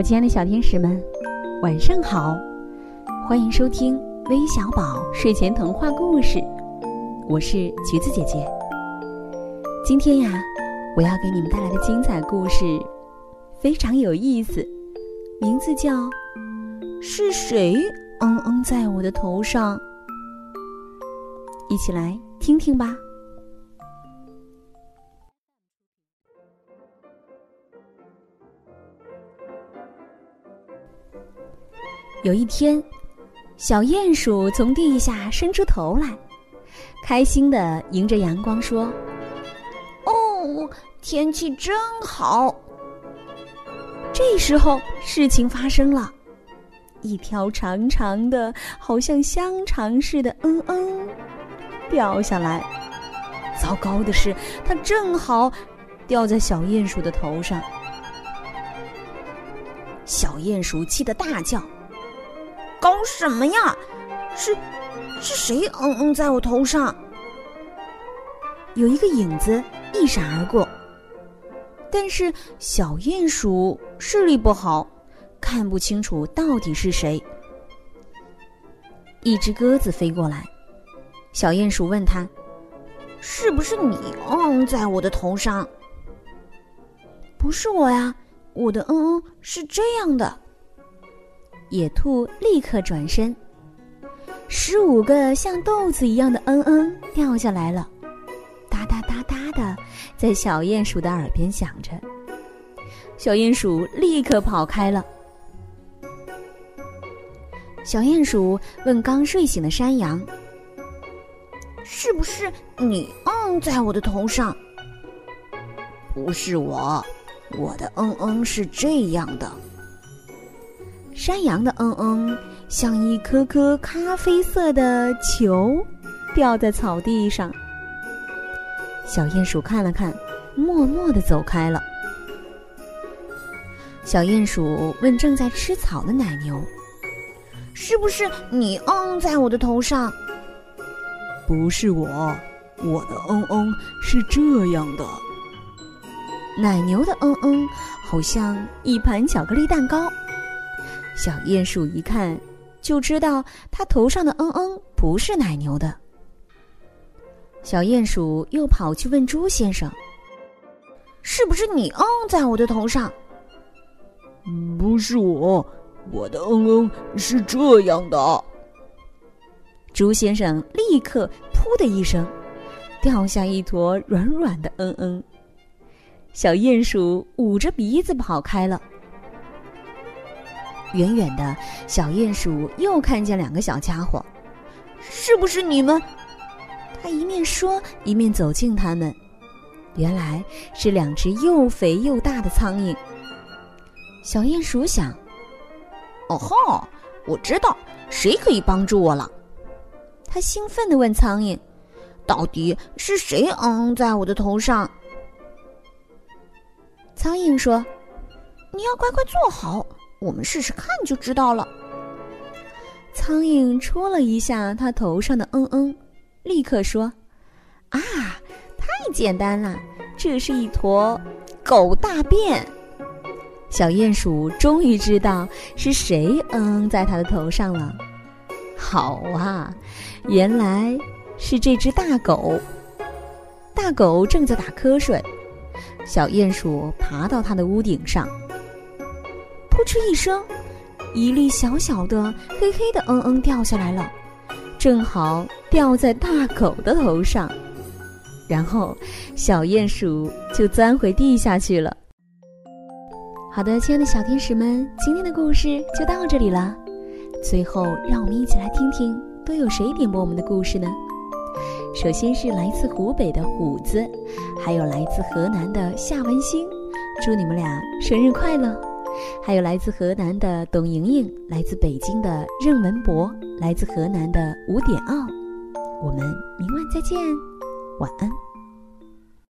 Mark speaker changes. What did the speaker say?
Speaker 1: 我亲爱的小天使们，晚上好！欢迎收听微小宝睡前童话故事，我是橘子姐姐。今天呀，我要给你们带来的精彩故事非常有意思，名字叫《是谁嗯嗯在我的头上》。一起来听听吧。有一天，小鼹鼠从地下伸出头来，开心的迎着阳光说：“
Speaker 2: 哦，天气真好。”
Speaker 1: 这时候，事情发生了，一条长长的、好像香肠似的“嗯嗯”掉下来。糟糕的是，它正好掉在小鼹鼠的头上。小鼹鼠气得大叫。
Speaker 2: 搞什么呀？是，是谁嗯嗯在我头上？
Speaker 1: 有一个影子一闪而过，但是小鼹鼠视力不好，看不清楚到底是谁。一只鸽子飞过来，小鼹鼠问他：“
Speaker 2: 是不是你嗯在我的头上？”“
Speaker 1: 不是我呀，我的嗯嗯是这样的。”野兔立刻转身，十五个像豆子一样的“嗯嗯”掉下来了，哒哒哒哒的，在小鼹鼠的耳边响着。小鼹鼠立刻跑开了。小鼹鼠问刚睡醒的山羊：“
Speaker 2: 是不是你嗯在我的头上？”“
Speaker 3: 不是我，我的嗯嗯是这样的。”
Speaker 1: 山羊的嗯嗯像一颗颗咖啡色的球，掉在草地上。小鼹鼠看了看，默默的走开了。小鼹鼠问正在吃草的奶牛：“
Speaker 2: 是不是你嗯在我的头上？”“
Speaker 4: 不是我，我的嗯嗯是这样的。”
Speaker 1: 奶牛的嗯嗯好像一盘巧克力蛋糕。小鼹鼠一看，就知道它头上的“嗯嗯”不是奶牛的。小鼹鼠又跑去问猪先生：“
Speaker 2: 是不是你嗯在我的头上？”“
Speaker 4: 不是我，我的嗯嗯是这样的。”
Speaker 1: 猪先生立刻“噗”的一声，掉下一坨软软的“嗯嗯”。小鼹鼠捂着鼻子跑开了。远远的小鼹鼠又看见两个小家伙，
Speaker 2: 是不是你们？
Speaker 1: 他一面说，一面走近他们。原来是两只又肥又大的苍蝇。小鼹鼠想：“
Speaker 2: 哦吼，我知道谁可以帮助我了。”
Speaker 1: 他兴奋地问苍蝇：“
Speaker 2: 到底是谁嗯在我的头上？”
Speaker 1: 苍蝇说：“
Speaker 2: 你要乖乖坐好。”我们试试看就知道了。
Speaker 1: 苍蝇戳了一下他头上的“嗯嗯”，立刻说：“啊，太简单了，这是一坨狗大便。”小鼹鼠终于知道是谁“嗯嗯”在它的头上了。好啊，原来是这只大狗。大狗正在打瞌睡，小鼹鼠爬到它的屋顶上。扑哧一声，一粒小小的、黑黑的“嗯嗯”掉下来了，正好掉在大狗的头上。然后，小鼹鼠就钻回地下去了。好的，亲爱的小天使们，今天的故事就到这里了。最后，让我们一起来听听都有谁点播我们的故事呢？首先是来自湖北的虎子，还有来自河南的夏文星，祝你们俩生日快乐！还有来自河南的董莹莹，来自北京的任文博，来自河南的吴点奥，我们明晚再见，晚安。